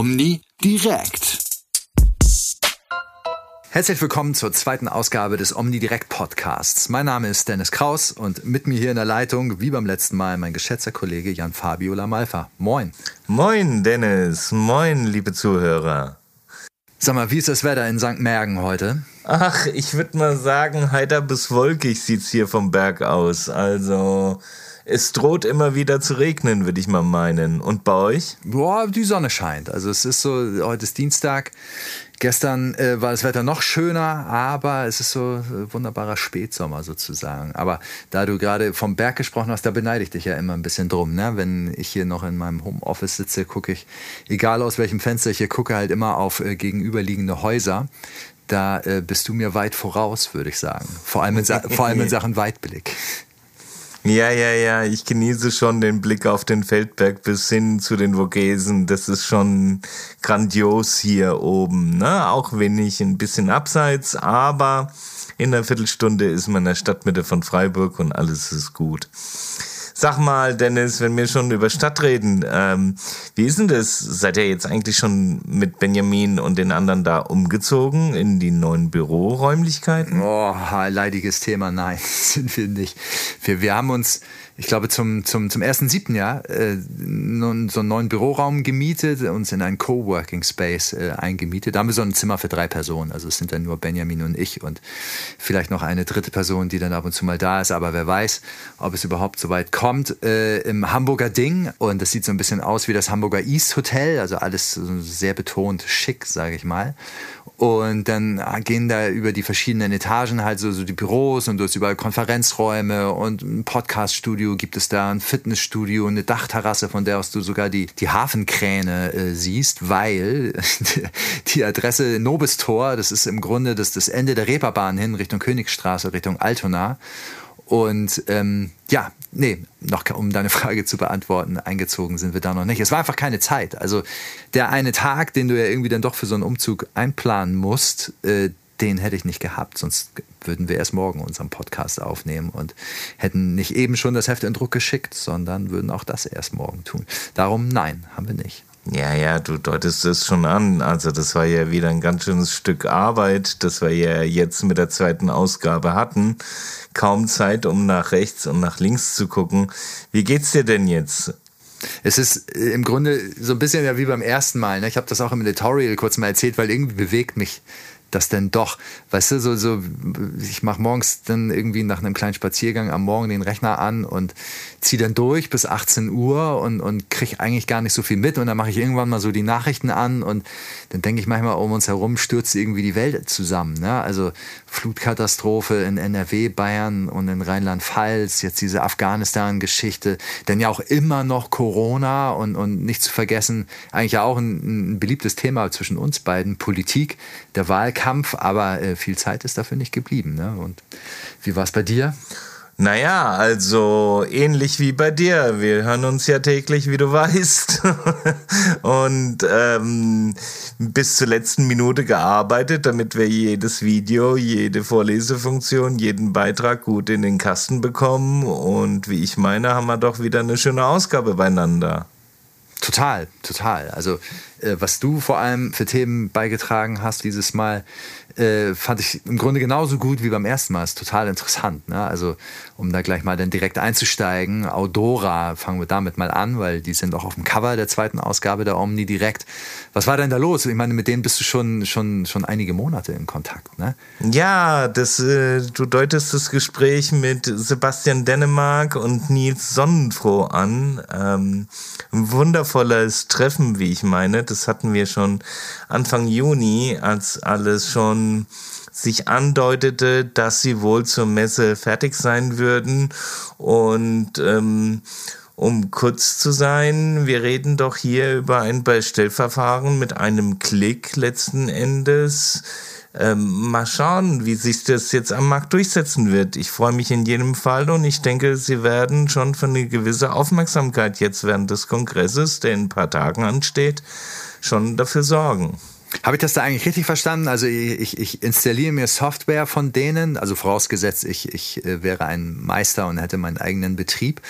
Omni direkt. Herzlich willkommen zur zweiten Ausgabe des Omni Direct Podcasts. Mein Name ist Dennis Kraus und mit mir hier in der Leitung, wie beim letzten Mal, mein geschätzter Kollege Jan Fabio Lamalfa. Moin. Moin, Dennis. Moin, liebe Zuhörer. Sag mal, wie ist das Wetter in St. Mergen heute? Ach, ich würde mal sagen, heiter bis wolkig sieht's hier vom Berg aus. Also, es droht immer wieder zu regnen, würde ich mal meinen. Und bei euch? Boah, die Sonne scheint. Also es ist so, heute ist Dienstag. Gestern äh, war das Wetter noch schöner, aber es ist so äh, wunderbarer Spätsommer sozusagen. Aber da du gerade vom Berg gesprochen hast, da beneide ich dich ja immer ein bisschen drum. Ne? Wenn ich hier noch in meinem Homeoffice sitze, gucke ich, egal aus welchem Fenster ich hier gucke, halt immer auf äh, gegenüberliegende Häuser. Da äh, bist du mir weit voraus, würde ich sagen. Vor allem in, vor allem in Sachen Weitblick. Ja, ja, ja, ich genieße schon den Blick auf den Feldberg bis hin zu den Vogesen. Das ist schon grandios hier oben. Ne? Auch wenn ich ein bisschen abseits, aber in einer Viertelstunde ist man in der Stadtmitte von Freiburg und alles ist gut. Sag mal, Dennis, wenn wir schon über Stadt reden, ähm, wie ist denn das? Seid ihr jetzt eigentlich schon mit Benjamin und den anderen da umgezogen in die neuen Büroräumlichkeiten? Oh, leidiges Thema. Nein, sind wir nicht. Wir, wir haben uns ich glaube, zum, zum, zum ersten siebten Jahr äh, so einen neuen Büroraum gemietet, uns in einen Coworking Space äh, eingemietet. Da haben wir so ein Zimmer für drei Personen. Also es sind dann nur Benjamin und ich und vielleicht noch eine dritte Person, die dann ab und zu mal da ist. Aber wer weiß, ob es überhaupt so weit kommt. Äh, Im Hamburger Ding und das sieht so ein bisschen aus wie das Hamburger East Hotel. Also alles sehr betont schick, sage ich mal. Und dann gehen da über die verschiedenen Etagen halt so, so die Büros und du hast überall Konferenzräume und ein Podcaststudio gibt es da, ein Fitnessstudio, eine Dachterrasse, von der aus du sogar die, die Hafenkräne äh, siehst, weil die Adresse Nobistor, das ist im Grunde das, das Ende der Reeperbahn hin Richtung Königsstraße, Richtung Altona. Und ähm, ja, nee, noch um deine Frage zu beantworten, eingezogen sind wir da noch nicht. Es war einfach keine Zeit. Also der eine Tag, den du ja irgendwie dann doch für so einen Umzug einplanen musst, äh, den hätte ich nicht gehabt. Sonst würden wir erst morgen unseren Podcast aufnehmen und hätten nicht eben schon das Heft in Druck geschickt, sondern würden auch das erst morgen tun. Darum nein, haben wir nicht. Ja, ja, du deutest es schon an. Also das war ja wieder ein ganz schönes Stück Arbeit, das wir ja jetzt mit der zweiten Ausgabe hatten. Kaum Zeit, um nach rechts und nach links zu gucken. Wie geht's dir denn jetzt? Es ist äh, im Grunde so ein bisschen ja wie beim ersten Mal. Ne? Ich habe das auch im Editorial kurz mal erzählt, weil irgendwie bewegt mich das denn doch? Weißt du, so, so ich mache morgens dann irgendwie nach einem kleinen Spaziergang am Morgen den Rechner an und ziehe dann durch bis 18 Uhr und, und kriege eigentlich gar nicht so viel mit. Und dann mache ich irgendwann mal so die Nachrichten an und dann denke ich manchmal, um uns herum stürzt irgendwie die Welt zusammen. Ne? Also Flutkatastrophe in NRW, Bayern und in Rheinland-Pfalz, jetzt diese Afghanistan-Geschichte, denn ja auch immer noch Corona und, und nicht zu vergessen, eigentlich ja auch ein, ein beliebtes Thema zwischen uns beiden, Politik, der Wahlkampf, aber äh, viel Zeit ist dafür nicht geblieben. Ne? Und wie war es bei dir? Naja, also ähnlich wie bei dir. Wir hören uns ja täglich, wie du weißt. Und ähm, bis zur letzten Minute gearbeitet, damit wir jedes Video, jede Vorlesefunktion, jeden Beitrag gut in den Kasten bekommen. Und wie ich meine, haben wir doch wieder eine schöne Ausgabe beieinander. Total, total. Also was du vor allem für Themen beigetragen hast dieses Mal, äh, fand ich im Grunde genauso gut wie beim ersten Mal. Ist total interessant. Ne? Also, um da gleich mal dann direkt einzusteigen, Audora, fangen wir damit mal an, weil die sind auch auf dem Cover der zweiten Ausgabe der Omni direkt. Was war denn da los? Ich meine, mit denen bist du schon, schon, schon einige Monate in Kontakt, ne? Ja, das, äh, du deutest das Gespräch mit Sebastian Dänemark und Nils Sonnenfroh an. Ähm, ein wundervolles Treffen, wie ich meine. Das hatten wir schon Anfang Juni, als alles schon sich andeutete, dass sie wohl zur Messe fertig sein würden. Und ähm, um kurz zu sein, wir reden doch hier über ein Bestellverfahren mit einem Klick letzten Endes. Ähm, mal schauen, wie sich das jetzt am Markt durchsetzen wird. Ich freue mich in jedem Fall und ich denke, sie werden schon für eine gewisse Aufmerksamkeit jetzt während des Kongresses, der in ein paar Tagen ansteht, schon dafür sorgen. Habe ich das da eigentlich richtig verstanden? Also ich, ich installiere mir Software von denen, also vorausgesetzt, ich, ich äh, wäre ein Meister und hätte meinen eigenen Betrieb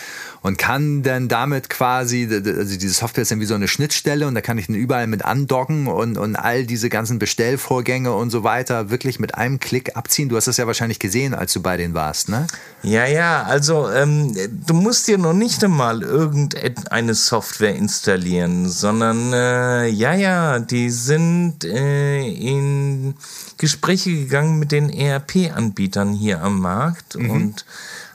und kann dann damit quasi, also diese Software ist dann wie so eine Schnittstelle und da kann ich dann überall mit andocken und, und all diese ganzen Bestellvorgänge und so weiter wirklich mit einem Klick abziehen. Du hast das ja wahrscheinlich gesehen, als du bei denen warst, ne? Ja, ja, also ähm, du musst dir noch nicht einmal irgendeine Software installieren, sondern äh, ja, ja, die sind äh, in Gespräche gegangen mit den ERP-Anbietern hier am Markt mhm. und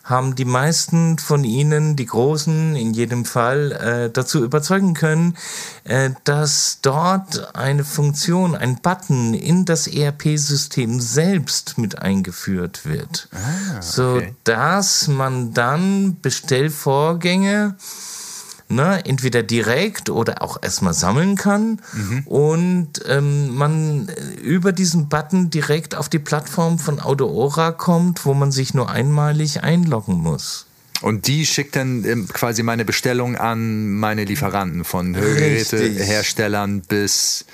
haben die meisten von ihnen, die Großen in jedem Fall, äh, dazu überzeugen können, äh, dass dort eine Funktion, ein Button in das ERP-System selbst mit eingeführt wird, ah, okay. so dass man dann Bestellvorgänge ne, entweder direkt oder auch erstmal sammeln kann mhm. und ähm, man über diesen Button direkt auf die Plattform von Autoora kommt, wo man sich nur einmalig einloggen muss. Und die schickt dann ähm, quasi meine Bestellung an meine Lieferanten von Hörgeräteherstellern bis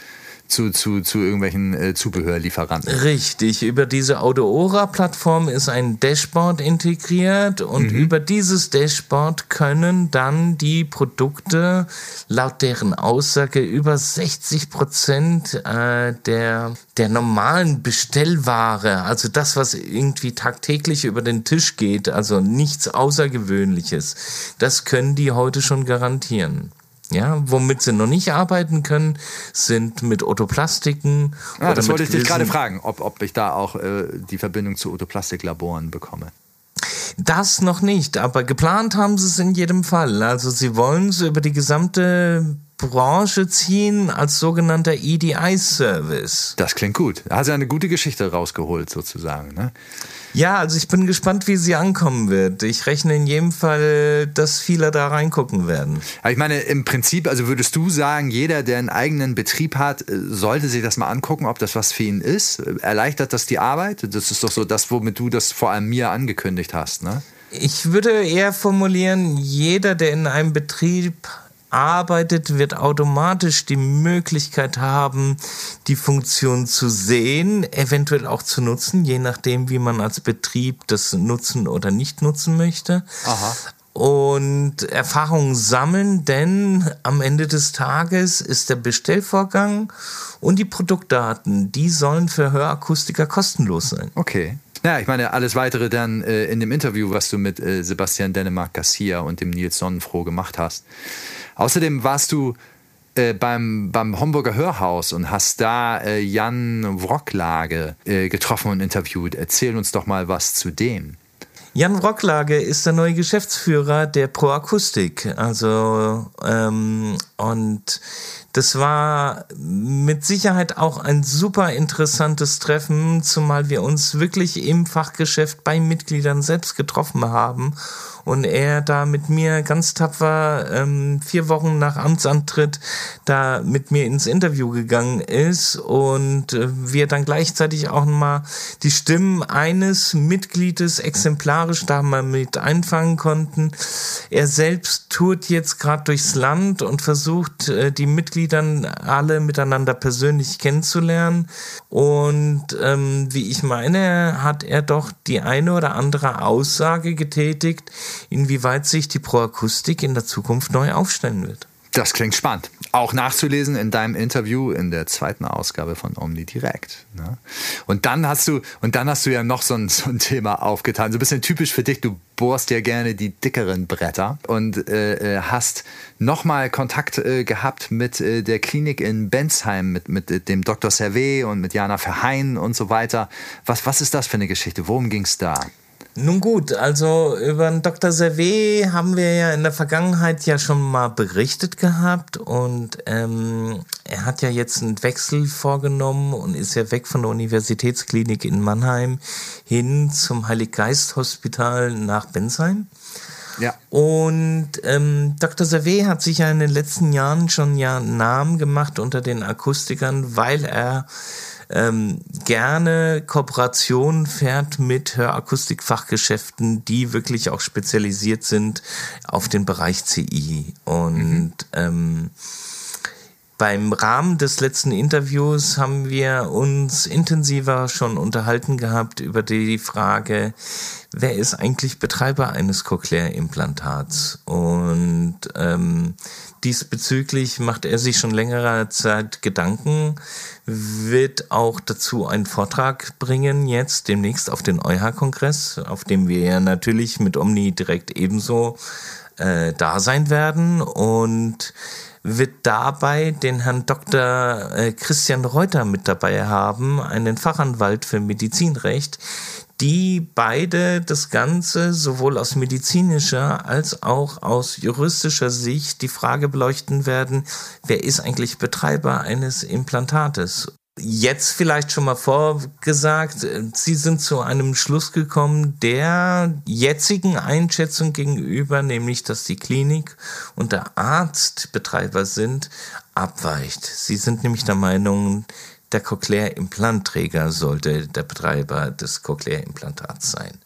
zu, zu, zu irgendwelchen äh, Zubehörlieferanten. Richtig, über diese Autoora-Plattform ist ein Dashboard integriert und mhm. über dieses Dashboard können dann die Produkte laut deren Aussage über 60 Prozent äh, der, der normalen Bestellware, also das, was irgendwie tagtäglich über den Tisch geht, also nichts Außergewöhnliches, das können die heute schon garantieren. Ja, womit sie noch nicht arbeiten können, sind mit Otoplastiken. Ja, das wollte ich dich gerade fragen, ob, ob ich da auch äh, die Verbindung zu Otoplastiklaboren bekomme. Das noch nicht, aber geplant haben sie es in jedem Fall. Also sie wollen es über die gesamte Branche ziehen als sogenannter EDI-Service. Das klingt gut. Da hast du eine gute Geschichte rausgeholt sozusagen. Ne? Ja, also ich bin gespannt, wie sie ankommen wird. Ich rechne in jedem Fall, dass viele da reingucken werden. Aber ich meine, im Prinzip, also würdest du sagen, jeder, der einen eigenen Betrieb hat, äh, sollte sich das mal angucken, ob das was für ihn ist? Erleichtert das die Arbeit? Das ist doch so das, womit du das vor allem mir angekündigt hast, ne? Ich würde eher formulieren, jeder, der in einem Betrieb arbeitet, wird automatisch die Möglichkeit haben, die Funktion zu sehen, eventuell auch zu nutzen, je nachdem, wie man als Betrieb das nutzen oder nicht nutzen möchte. Aha und Erfahrungen sammeln, denn am Ende des Tages ist der Bestellvorgang und die Produktdaten, die sollen für Hörakustiker kostenlos sein. Okay. Ja, ich meine, alles weitere dann äh, in dem Interview, was du mit äh, Sebastian Dänemark Garcia und dem Nils Sonnenfroh gemacht hast. Außerdem warst du äh, beim, beim Homburger Hörhaus und hast da äh, Jan Wrocklage äh, getroffen und interviewt. Erzähl uns doch mal was zu dem. Jan Wrocklage ist der neue Geschäftsführer der Pro Akustik. Also, ähm, und das war mit Sicherheit auch ein super interessantes Treffen, zumal wir uns wirklich im Fachgeschäft bei Mitgliedern selbst getroffen haben und er da mit mir ganz tapfer ähm, vier Wochen nach Amtsantritt da mit mir ins Interview gegangen ist und äh, wir dann gleichzeitig auch mal die Stimmen eines Mitgliedes exemplarisch da mal mit einfangen konnten. Er selbst tourt jetzt gerade durchs Land und versucht äh, die Mitgliedern alle miteinander persönlich kennenzulernen und ähm, wie ich meine, hat er doch die eine oder andere Aussage getätigt, inwieweit sich die Proakustik in der Zukunft neu aufstellen wird. Das klingt spannend. Auch nachzulesen in deinem Interview in der zweiten Ausgabe von Omni Direct. Ne? Und dann hast du, und dann hast du ja noch so ein, so ein Thema aufgetan. So ein bisschen typisch für dich. Du bohrst ja gerne die dickeren Bretter und äh, äh hast nochmal Kontakt äh, gehabt mit äh, der Klinik in Bensheim, mit, mit dem Dr. Servet und mit Jana Verheyen und so weiter. Was, was ist das für eine Geschichte? Worum ging es da? Nun gut, also über den Dr. Servet haben wir ja in der Vergangenheit ja schon mal berichtet gehabt und ähm, er hat ja jetzt einen Wechsel vorgenommen und ist ja weg von der Universitätsklinik in Mannheim hin zum Heiliggeist-Hospital nach Bensheim. Ja. Und ähm, Dr. Servet hat sich ja in den letzten Jahren schon ja einen Namen gemacht unter den Akustikern, weil er ähm, gerne Kooperation fährt mit Hörakustikfachgeschäften, die wirklich auch spezialisiert sind auf den Bereich CI. Und mhm. ähm, beim Rahmen des letzten Interviews haben wir uns intensiver schon unterhalten gehabt über die Frage, wer ist eigentlich Betreiber eines Cochlear-Implantats? Und ähm, diesbezüglich macht er sich schon längerer Zeit Gedanken, wird auch dazu einen Vortrag bringen, jetzt demnächst auf den EuH-Kongress, auf dem wir ja natürlich mit Omni direkt ebenso äh, da sein werden und wird dabei den Herrn Dr. Äh, Christian Reuter mit dabei haben, einen Fachanwalt für Medizinrecht, die beide das Ganze sowohl aus medizinischer als auch aus juristischer Sicht die Frage beleuchten werden, wer ist eigentlich Betreiber eines Implantates? Jetzt vielleicht schon mal vorgesagt, Sie sind zu einem Schluss gekommen, der jetzigen Einschätzung gegenüber, nämlich dass die Klinik und der Arzt Betreiber sind, abweicht. Sie sind nämlich der Meinung, der Cochlear-Implantträger sollte der Betreiber des Cochlear-Implantats sein.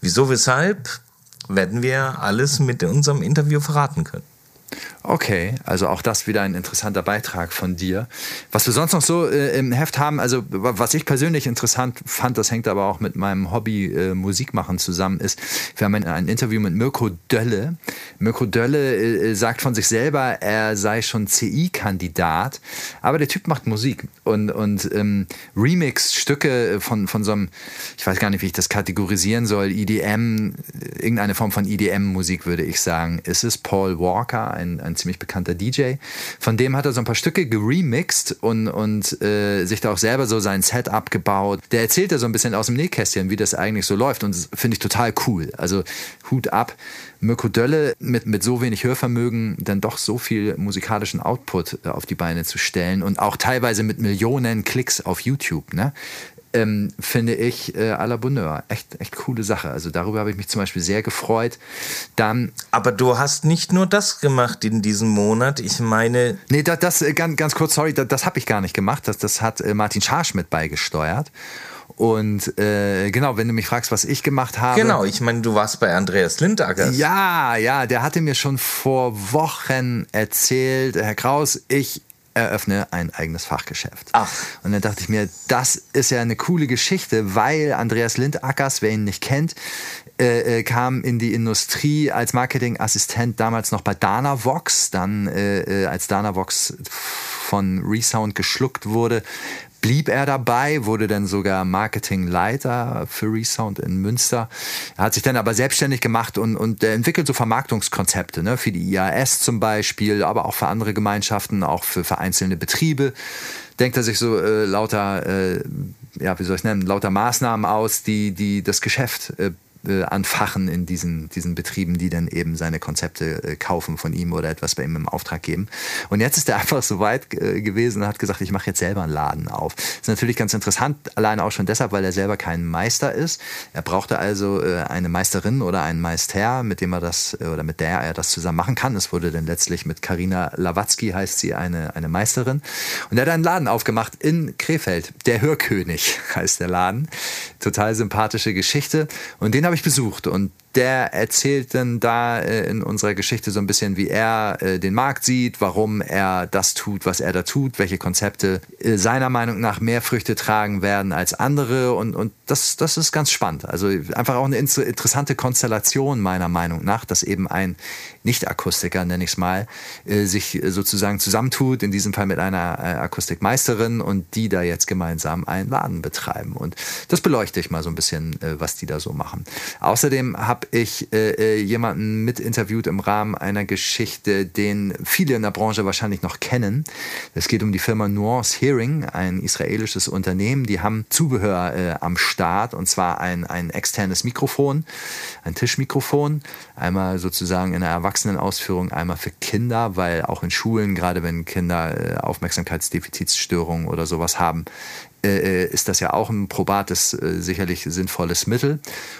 Wieso, weshalb, werden wir alles mit unserem Interview verraten können. Okay, also auch das wieder ein interessanter Beitrag von dir. Was wir sonst noch so äh, im Heft haben, also was ich persönlich interessant fand, das hängt aber auch mit meinem Hobby äh, Musikmachen zusammen, ist, wir haben ein, ein Interview mit Mirko Dölle. Mirko Dölle äh, sagt von sich selber, er sei schon CI-Kandidat, aber der Typ macht Musik und, und ähm, Remix-Stücke von, von so einem, ich weiß gar nicht, wie ich das kategorisieren soll, EDM, irgendeine Form von EDM-Musik würde ich sagen. Es ist Paul Walker, ein, ein ziemlich bekannter DJ. Von dem hat er so ein paar Stücke geremixed und, und äh, sich da auch selber so sein Setup gebaut. Der erzählt da so ein bisschen aus dem Nähkästchen, wie das eigentlich so läuft und das finde ich total cool. Also Hut ab. Mirko Dölle mit, mit so wenig Hörvermögen dann doch so viel musikalischen Output äh, auf die Beine zu stellen und auch teilweise mit Millionen Klicks auf YouTube. Ne? Ähm, finde ich äh, à la Bonheur. Echt, echt coole Sache. Also darüber habe ich mich zum Beispiel sehr gefreut. Dann, Aber du hast nicht nur das gemacht in diesem Monat. Ich meine. Nee, das, das äh, ganz, ganz kurz, sorry, das, das habe ich gar nicht gemacht. Das, das hat äh, Martin Scharsch mit beigesteuert. Und äh, genau, wenn du mich fragst, was ich gemacht habe. Genau, ich meine, du warst bei Andreas Lindackers. Ja, ja, der hatte mir schon vor Wochen erzählt, Herr Kraus, ich eröffne ein eigenes Fachgeschäft. Ach. Und dann dachte ich mir, das ist ja eine coole Geschichte, weil Andreas Lindackers, wer ihn nicht kennt, äh, äh, kam in die Industrie als Marketingassistent damals noch bei Danavox, dann äh, äh als Danavox von Resound geschluckt wurde, blieb er dabei, wurde dann sogar Marketingleiter für Resound in Münster. Er hat sich dann aber selbstständig gemacht und, und entwickelt so Vermarktungskonzepte, ne, für die IAS zum Beispiel, aber auch für andere Gemeinschaften, auch für, einzelne Betriebe. Denkt er sich so äh, lauter, äh, ja, wie soll ich nennen, lauter Maßnahmen aus, die, die das Geschäft äh, äh, anfachen in diesen, diesen Betrieben, die dann eben seine Konzepte äh, kaufen von ihm oder etwas bei ihm im Auftrag geben. Und jetzt ist er einfach so weit äh, gewesen und hat gesagt, ich mache jetzt selber einen Laden auf. Das ist natürlich ganz interessant, allein auch schon deshalb, weil er selber kein Meister ist. Er brauchte also eine Meisterin oder einen Meister, mit dem er das oder mit der er das zusammen machen kann. Es wurde dann letztlich mit Karina Lawatzki heißt sie eine, eine Meisterin. Und er hat einen Laden aufgemacht in Krefeld. Der Hörkönig heißt der Laden. Total sympathische Geschichte. Und den habe ich besucht und der erzählt dann da äh, in unserer Geschichte so ein bisschen, wie er äh, den Markt sieht, warum er das tut, was er da tut, welche Konzepte äh, seiner Meinung nach mehr Früchte tragen werden als andere und, und das, das ist ganz spannend. Also einfach auch eine interessante Konstellation meiner Meinung nach, dass eben ein Nicht-Akustiker, nenne ich es mal, sich sozusagen zusammentut, in diesem Fall mit einer Akustikmeisterin und die da jetzt gemeinsam einen Laden betreiben. Und das beleuchte ich mal so ein bisschen, was die da so machen. Außerdem habe habe ich äh, äh, jemanden mit interviewt im Rahmen einer Geschichte, den viele in der Branche wahrscheinlich noch kennen. Es geht um die Firma Nuance Hearing, ein israelisches Unternehmen. Die haben Zubehör äh, am Start und zwar ein, ein externes Mikrofon, ein Tischmikrofon. Einmal sozusagen in einer Erwachsenenausführung, einmal für Kinder, weil auch in Schulen, gerade wenn Kinder äh, Aufmerksamkeitsdefizitstörungen oder sowas haben, äh, ist das ja auch ein probates, äh, sicherlich sinnvolles Mittel.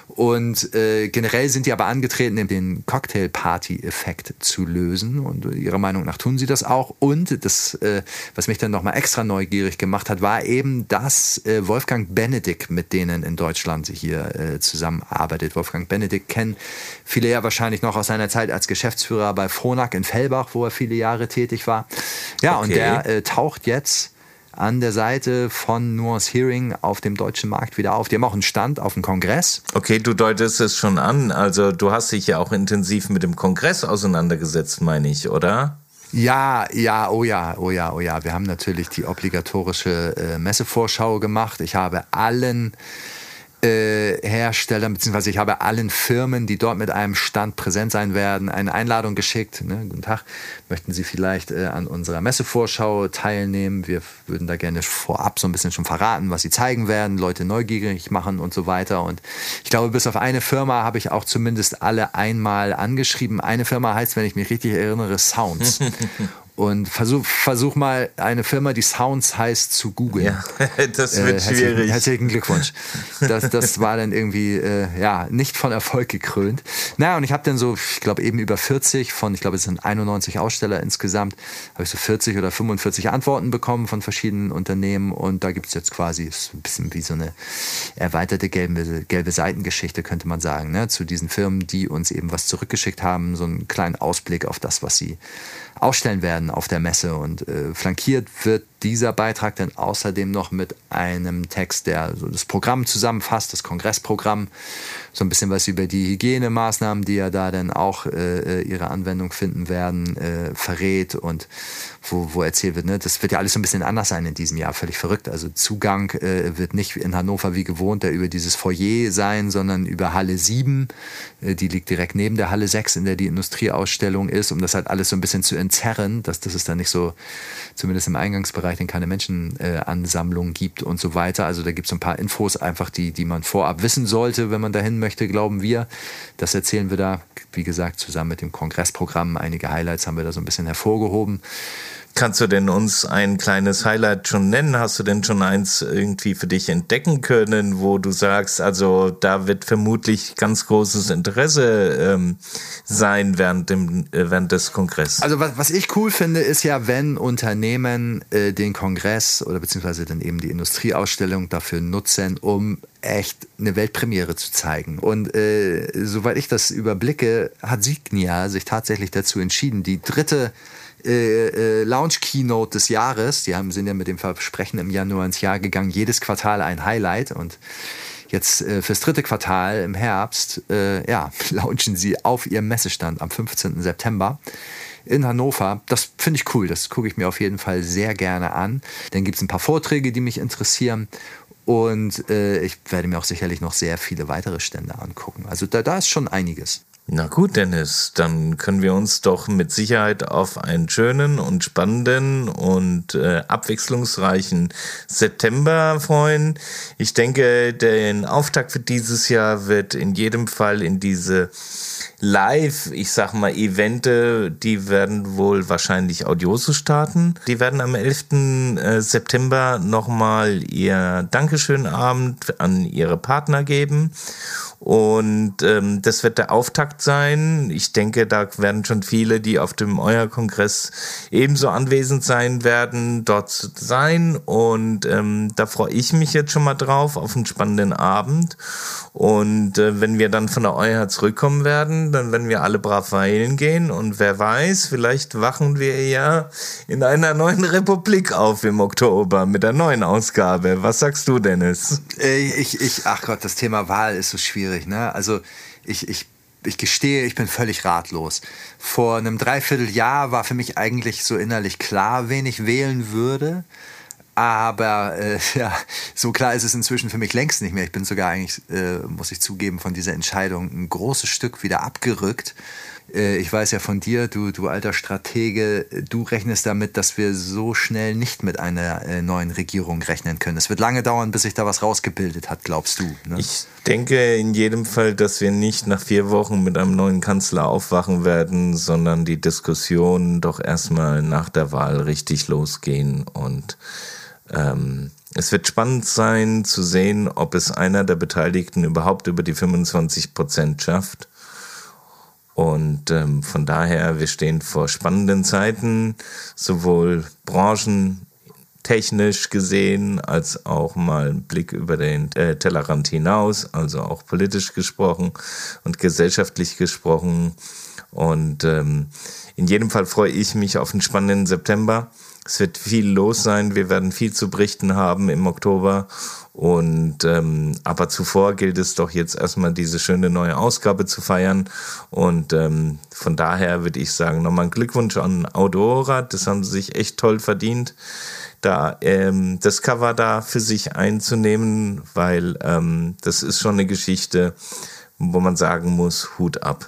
Und äh, generell sind die aber angetreten, den Cocktail-Party-Effekt zu lösen. Und ihrer Meinung nach tun sie das auch. Und das, äh, was mich dann nochmal extra neugierig gemacht hat, war eben, dass äh, Wolfgang Benedikt mit denen in Deutschland hier äh, zusammenarbeitet. Wolfgang Benedikt kennen viele ja wahrscheinlich noch aus seiner Zeit als Geschäftsführer bei Fronac in Fellbach, wo er viele Jahre tätig war. Ja, okay. und der äh, taucht jetzt an der Seite von Nuance Hearing auf dem deutschen Markt wieder auf. Die haben auch einen Stand auf dem Kongress. Okay, du deutest es schon an. Also du hast dich ja auch intensiv mit dem Kongress auseinandergesetzt, meine ich, oder? Ja, ja, oh ja, oh ja, oh ja. Wir haben natürlich die obligatorische äh, Messevorschau gemacht. Ich habe allen Herstellern, beziehungsweise ich habe allen Firmen, die dort mit einem Stand präsent sein werden, eine Einladung geschickt. Ne? Guten Tag, möchten Sie vielleicht äh, an unserer Messevorschau teilnehmen? Wir würden da gerne vorab so ein bisschen schon verraten, was Sie zeigen werden, Leute neugierig machen und so weiter. Und ich glaube, bis auf eine Firma habe ich auch zumindest alle einmal angeschrieben. Eine Firma heißt, wenn ich mich richtig erinnere, Sounds. und versuch, versuch mal eine Firma, die Sounds heißt, zu googeln. Ja, das wird äh, herzlichen, schwierig. Herzlichen Glückwunsch. Das, das war dann irgendwie äh, ja nicht von Erfolg gekrönt. Naja, und ich habe dann so, ich glaube eben über 40 von, ich glaube es sind 91 Aussteller insgesamt, habe ich so 40 oder 45 Antworten bekommen von verschiedenen Unternehmen und da gibt es jetzt quasi ist ein bisschen wie so eine erweiterte gelbe, gelbe Seitengeschichte, könnte man sagen, ne? zu diesen Firmen, die uns eben was zurückgeschickt haben, so einen kleinen Ausblick auf das, was sie ausstellen werden auf der Messe. Und äh, flankiert wird dieser Beitrag dann außerdem noch mit einem Text, der so das Programm zusammenfasst, das Kongressprogramm, so ein bisschen was über die Hygienemaßnahmen, die ja da dann auch äh, äh, ihre Anwendung finden werden, äh, verrät und wo, wo erzählt wird, ne, das wird ja alles so ein bisschen anders sein in diesem Jahr, völlig verrückt. Also Zugang äh, wird nicht in Hannover wie gewohnt, der über dieses Foyer sein, sondern über Halle 7, äh, die liegt direkt neben der Halle 6, in der die Industrieausstellung ist, um das halt alles so ein bisschen zu entzerren, dass, dass es dann nicht so, zumindest im Eingangsbereich, den keine Menschenansammlung gibt und so weiter. Also da gibt es ein paar Infos einfach, die, die man vorab wissen sollte, wenn man dahin möchte, glauben wir. Das erzählen wir da, wie gesagt, zusammen mit dem Kongressprogramm. Einige Highlights haben wir da so ein bisschen hervorgehoben. Kannst du denn uns ein kleines Highlight schon nennen? Hast du denn schon eins irgendwie für dich entdecken können, wo du sagst, also da wird vermutlich ganz großes Interesse ähm, sein während, dem, äh, während des Kongresses? Also was, was ich cool finde, ist ja, wenn Unternehmen äh, den Kongress oder beziehungsweise dann eben die Industrieausstellung dafür nutzen, um echt eine Weltpremiere zu zeigen. Und äh, soweit ich das überblicke, hat Signia sich tatsächlich dazu entschieden, die dritte äh, äh, Launch-Keynote des Jahres. Die haben, sind ja mit dem Versprechen im Januar ins Jahr gegangen, jedes Quartal ein Highlight. Und jetzt äh, fürs dritte Quartal im Herbst, äh, ja, launchen sie auf ihrem Messestand am 15. September in Hannover. Das finde ich cool. Das gucke ich mir auf jeden Fall sehr gerne an. Dann gibt es ein paar Vorträge, die mich interessieren. Und äh, ich werde mir auch sicherlich noch sehr viele weitere Stände angucken. Also da, da ist schon einiges. Na gut, Dennis, dann können wir uns doch mit Sicherheit auf einen schönen und spannenden und äh, abwechslungsreichen September freuen. Ich denke, den Auftakt für dieses Jahr wird in jedem Fall in diese Live, ich sag mal, Evente, die werden wohl wahrscheinlich Audioso starten. Die werden am 11. Äh, September nochmal ihr Dankeschönabend an ihre Partner geben. Und ähm, das wird der Auftakt sein. Ich denke, da werden schon viele, die auf dem Euer-Kongress ebenso anwesend sein werden, dort sein. Und ähm, da freue ich mich jetzt schon mal drauf, auf einen spannenden Abend. Und äh, wenn wir dann von der Euer zurückkommen werden, dann werden wir alle brav weilen gehen. Und wer weiß, vielleicht wachen wir ja in einer neuen Republik auf im Oktober mit der neuen Ausgabe. Was sagst du, Dennis? Äh, ich, ich, ach Gott, das Thema Wahl ist so schwierig schwierig. Ne? Also ich, ich, ich gestehe, ich bin völlig ratlos. Vor einem Dreivierteljahr war für mich eigentlich so innerlich klar, wen ich wählen würde. Aber äh, ja, so klar ist es inzwischen für mich längst nicht mehr. Ich bin sogar eigentlich, äh, muss ich zugeben, von dieser Entscheidung ein großes Stück wieder abgerückt. Äh, ich weiß ja von dir, du, du alter Stratege, du rechnest damit, dass wir so schnell nicht mit einer äh, neuen Regierung rechnen können. Es wird lange dauern, bis sich da was rausgebildet hat, glaubst du? Ne? Ich denke in jedem Fall, dass wir nicht nach vier Wochen mit einem neuen Kanzler aufwachen werden, sondern die Diskussionen doch erstmal nach der Wahl richtig losgehen und ähm, es wird spannend sein zu sehen, ob es einer der Beteiligten überhaupt über die 25 Prozent schafft. Und ähm, von daher, wir stehen vor spannenden Zeiten, sowohl branchentechnisch gesehen, als auch mal ein Blick über den äh, Tellerrand hinaus, also auch politisch gesprochen und gesellschaftlich gesprochen. Und ähm, in jedem Fall freue ich mich auf einen spannenden September. Es wird viel los sein. Wir werden viel zu berichten haben im Oktober. Und ähm, aber zuvor gilt es doch jetzt erstmal diese schöne neue Ausgabe zu feiern. Und ähm, von daher würde ich sagen, nochmal ein Glückwunsch an Audora. Das haben sie sich echt toll verdient, da ähm, das Cover da für sich einzunehmen, weil ähm, das ist schon eine Geschichte, wo man sagen muss, Hut ab.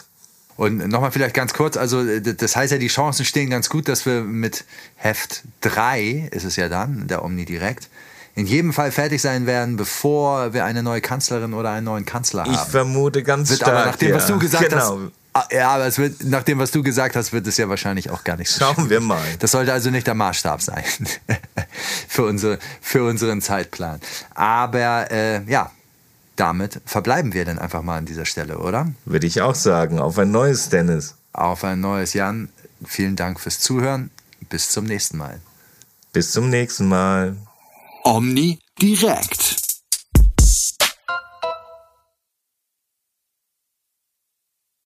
Und nochmal vielleicht ganz kurz, also das heißt ja, die Chancen stehen ganz gut, dass wir mit Heft 3, ist es ja dann, der Omni direkt, in jedem Fall fertig sein werden, bevor wir eine neue Kanzlerin oder einen neuen Kanzler haben. Ich vermute ganz wird stark. Aber nach dem, ja. was du gesagt genau. hast. Ja, aber es wird, nach dem, was du gesagt hast, wird es ja wahrscheinlich auch gar nicht so Schauen wir mal. Das sollte also nicht der Maßstab sein für, unsere, für unseren Zeitplan. Aber äh, ja, damit verbleiben wir dann einfach mal an dieser Stelle, oder? Würde ich auch sagen. Auf ein neues, Dennis. Auf ein neues, Jan. Vielen Dank fürs Zuhören. Bis zum nächsten Mal. Bis zum nächsten Mal. Omni direkt.